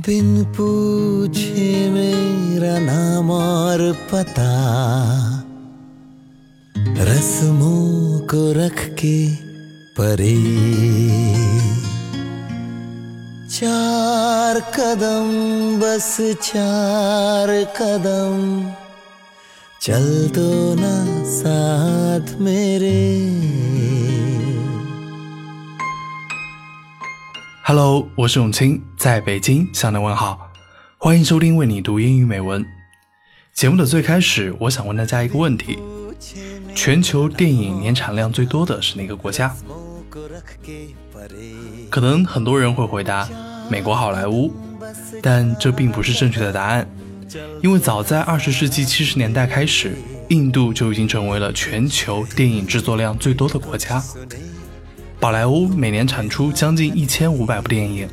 बिन पूछे मेरा नाम और पता, रस्मों को रख के परे। चार कदम बस, चार कदम चल दो ना साथ मेरे Hello，我是永清，在北京向您问好，欢迎收听为你读英语美文。节目的最开始，我想问大家一个问题：全球电影年产量最多的是哪个国家？可能很多人会回答美国好莱坞，但这并不是正确的答案， 因为早在二十世纪七十年代开始，印度就已经成为了全球电影制作量最多的国家。宝莱坞每年产出将近一千五百部电影。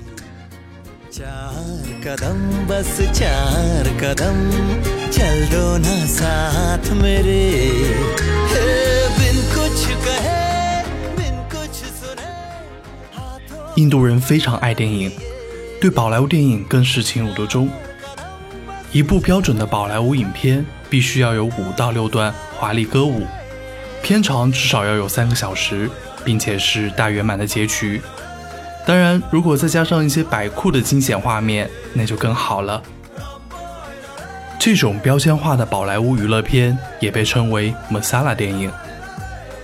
印度人非常爱电影，对宝莱坞电影更是情有独钟。一部标准的宝莱坞影片必须要有五到六段华丽歌舞，片长至少要有三个小时。并且是大圆满的结局。当然，如果再加上一些摆酷的惊险画面，那就更好了。这种标签化的宝莱坞娱乐片也被称为 “masala” 电影。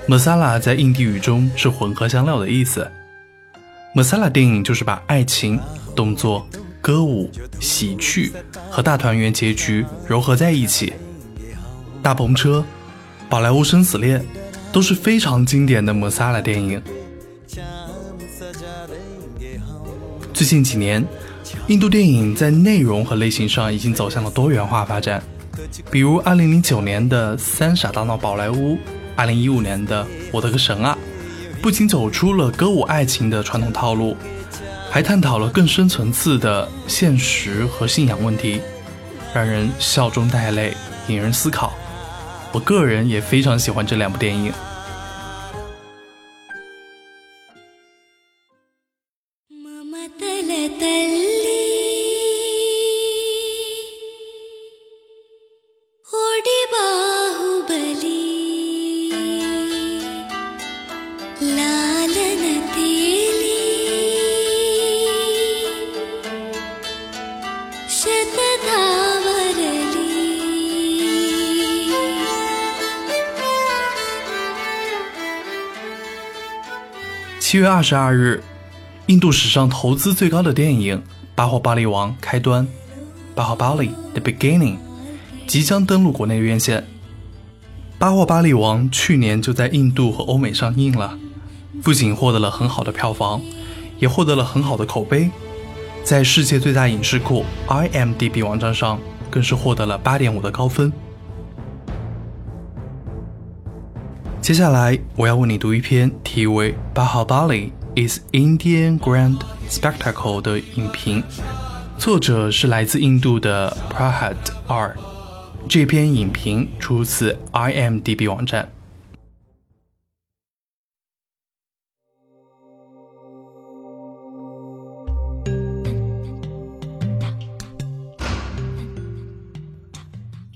“masala” 在印地语中是混合香料的意思。“masala” 电影就是把爱情、动作、歌舞、喜剧和大团圆结局糅合在一起。大篷车、宝莱坞生死恋。都是非常经典的摩萨拉电影。最近几年，印度电影在内容和类型上已经走向了多元化发展。比如2009年的《三傻大闹宝莱坞》，2015年的《我的个神啊》，不仅走出了歌舞爱情的传统套路，还探讨了更深层次的现实和信仰问题，让人笑中带泪，引人思考。我个人也非常喜欢这两部电影。七月二十二日，印度史上投资最高的电影《巴霍巴利王》开端，《巴霍巴利 The Beginning》即将登陆国内院线。《巴霍巴利王》去年就在印度和欧美上映了，不仅获得了很好的票房，也获得了很好的口碑，在世界最大影视库 IMDB 网站上更是获得了八点五的高分。接下来我要为你读一篇题为《Bahubali is Indian Grand Spectacle》的影评，作者是来自印度的 Prahad R。这篇影评出自 IMDB 网站。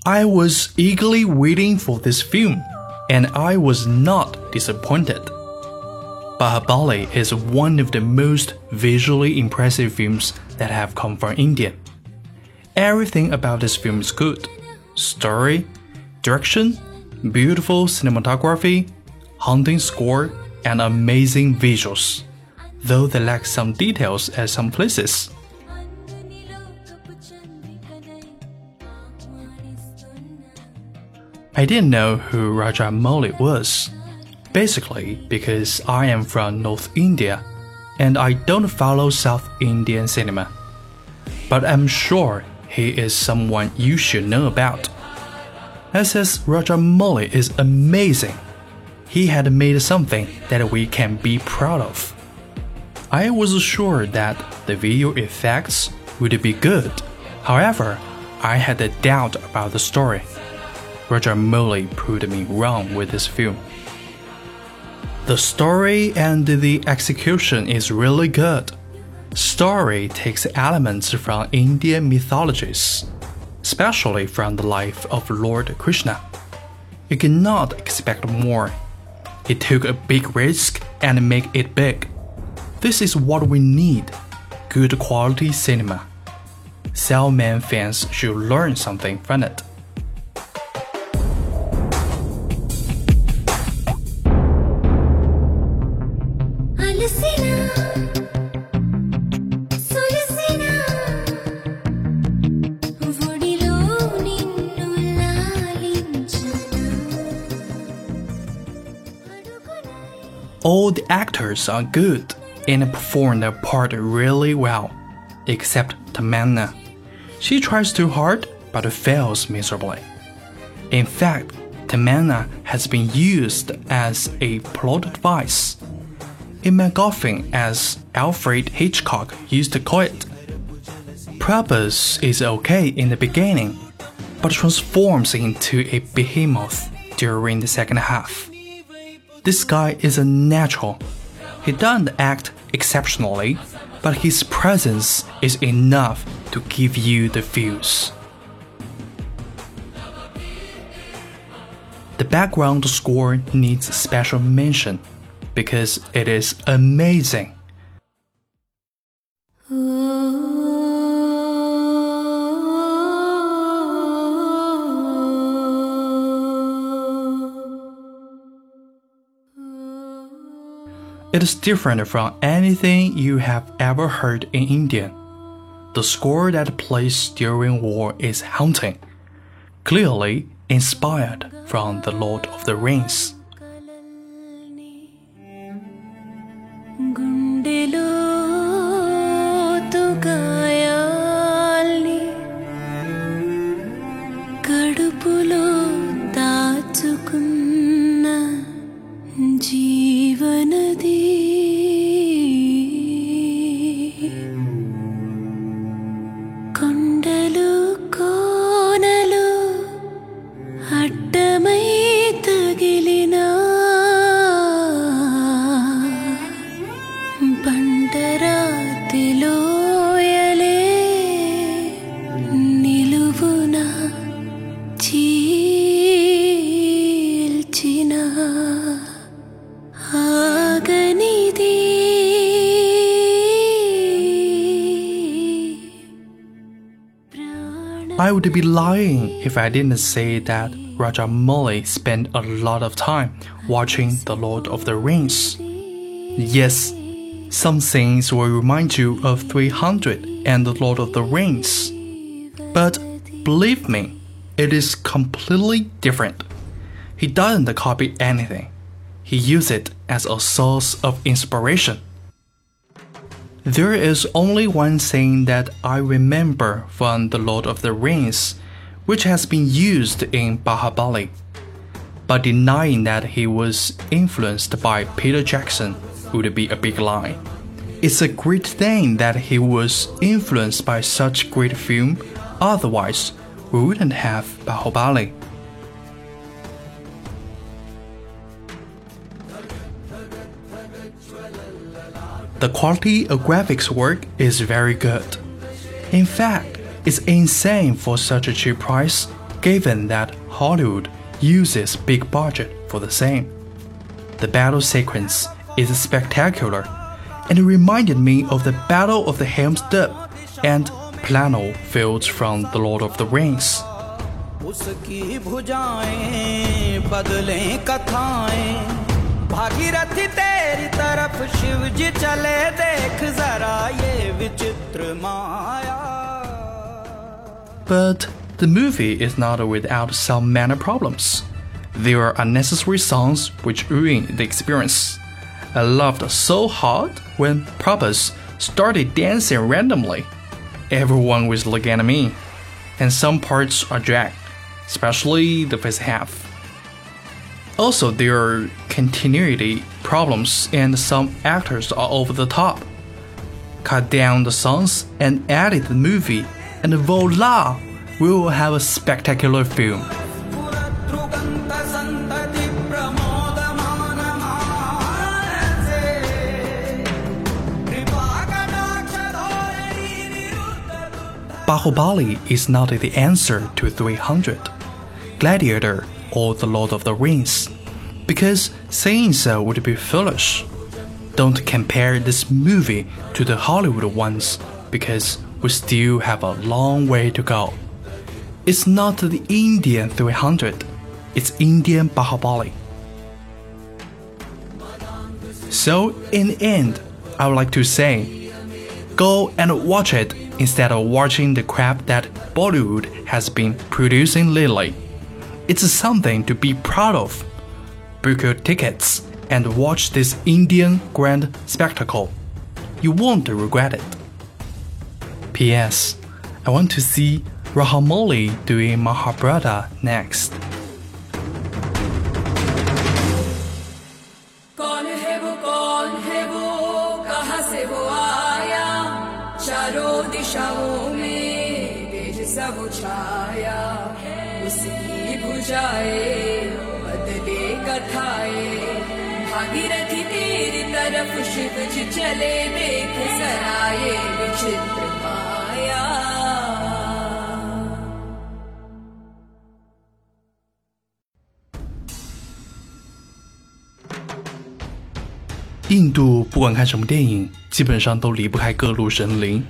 I was eagerly waiting for this film and I was not disappointed. Bahubali is one of the most visually impressive films that have come from India. Everything about this film is good story, direction, beautiful cinematography, haunting score, and amazing visuals, though they lack some details at some places. I didn't know who Rajamouli was. Basically, because I am from North India and I don't follow South Indian cinema. But I'm sure he is someone you should know about. SS Rajamouli is amazing. He had made something that we can be proud of. I was sure that the video effects would be good. However, I had a doubt about the story. Rajamouli proved me wrong with this film. The story and the execution is really good. Story takes elements from Indian mythologies, especially from the life of Lord Krishna. You cannot expect more. He took a big risk and make it big. This is what we need. Good quality cinema. Salman fans should learn something from it. All the actors are good and perform their part really well, except Tamanna. She tries too hard but fails miserably. In fact, Tamanna has been used as a plot device. A MacGuffin, as Alfred Hitchcock used to call it. Prabhas is okay in the beginning, but transforms into a behemoth during the second half. This guy is a natural. He doesn't act exceptionally, but his presence is enough to give you the feels. The background score needs special mention because it is amazing. It is different from anything you have ever heard in India. The score that plays during war is haunting, clearly inspired from The Lord of the Rings. I would be lying if I didn't say that Rajamouli spent a lot of time watching The Lord of the Rings. Yes, some scenes will remind you of 300 and The Lord of the Rings. But believe me, it is completely different. He doesn't copy anything. He uses it as a source of inspiration. There is only one scene that I remember from The Lord of the Rings, which has been used in Bahubali. But denying that he was influenced by Peter Jackson would be a big lie. It's a great thing that he was influenced by such great film, otherwise we wouldn't have Bahubali the quality of graphics work is very good. In fact, it's insane for such a cheap price, given that Hollywood uses big budget for the same. The battle sequence is spectacular, and it reminded me of the Battle of the Helm's Deep and Pelennor fields from The Lord of the Rings. उसकी भुजाएं बदलें कथाएं तेरी तरफ शिव जी चले देख जरा ये विचित्र माया But the movie is not without some minor problems. There are unnecessary songs which ruin the experience. I laughed so hard when Prabhas started dancing randomly. Everyone was looking at me, and some parts are dragged, especially the first half. Also, there are continuity problems, and some actors are over the top. Cut down the songs and edit the movie, and voila! We will have a spectacular film. Bahubali is not the answer to 300. Gladiator or The Lord of the Rings, because saying so uh, would be foolish. Don't compare this movie to the Hollywood ones, because we still have a long way to go. It's not the Indian 300, it's Indian Bahubali. So, in the end, I would like to say go and watch it instead of watching the crap that Bollywood has been producing lately. It's something to be proud of. Book your tickets and watch this Indian grand spectacle. You won't regret it. P.S. I want to see Rajamouli doing Mahabharata next. भुजाए बदले कथाए भागीरथी तेरी तरफ शिव जी चले देख सराये विचित्र माया 印度不管看什么电影，基本上都离不开各路神灵，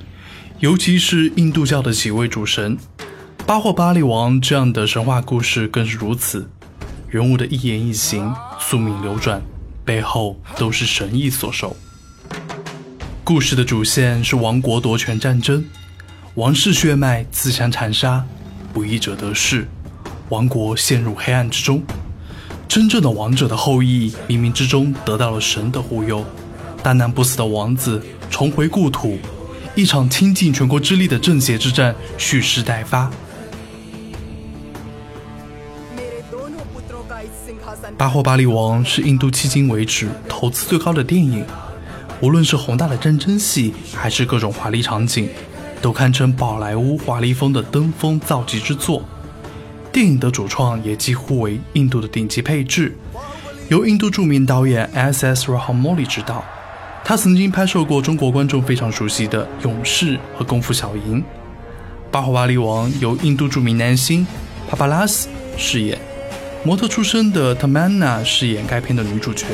尤其是印度教的几位主神， 巴霍巴利王这样的神话故事更是如此。人物的一言一行、宿命流转，背后都是神意所受。故事的主线是王国夺权战争，王室血脉自相残杀，不义者得势，王国陷入黑暗之中。真正的王者的后裔，冥冥之中得到了神的护佑，大难不死的王子重回故土，一场倾尽全国之力的正邪之战蓄势待发。巴霍巴利王是印度迄今为止投资最高的电影，无论是宏大的战争戏，还是各种华丽场景，都堪称宝莱坞华丽风的登峰造极之作。电影的主创也几乎为印度的顶级配置，由印度著名导演 S.S. r a h a m o l i 执导。他曾经拍摄过中国观众非常熟悉的《勇士》和《功夫小蝇》。巴霍巴利王由印度著名男星帕帕拉斯饰演，模特出身的 Tamanna 饰演该片的女主角。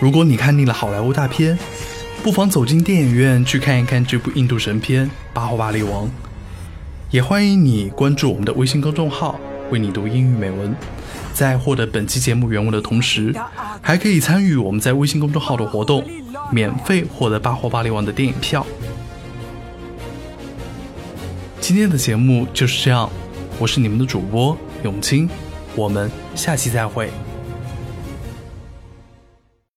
如果你看腻了好莱坞大片，不妨走进电影院去看一看这部印度神片《巴霍巴利王》，也欢迎你关注我们的微信公众号“为你读英语美文”。在获得本期节目原文的同时，还可以参与我们在微信公众号的活动，免费获得《巴霍巴利王》的电影票。今天的节目就是这样，我是你们的主播永清，我们下期再会。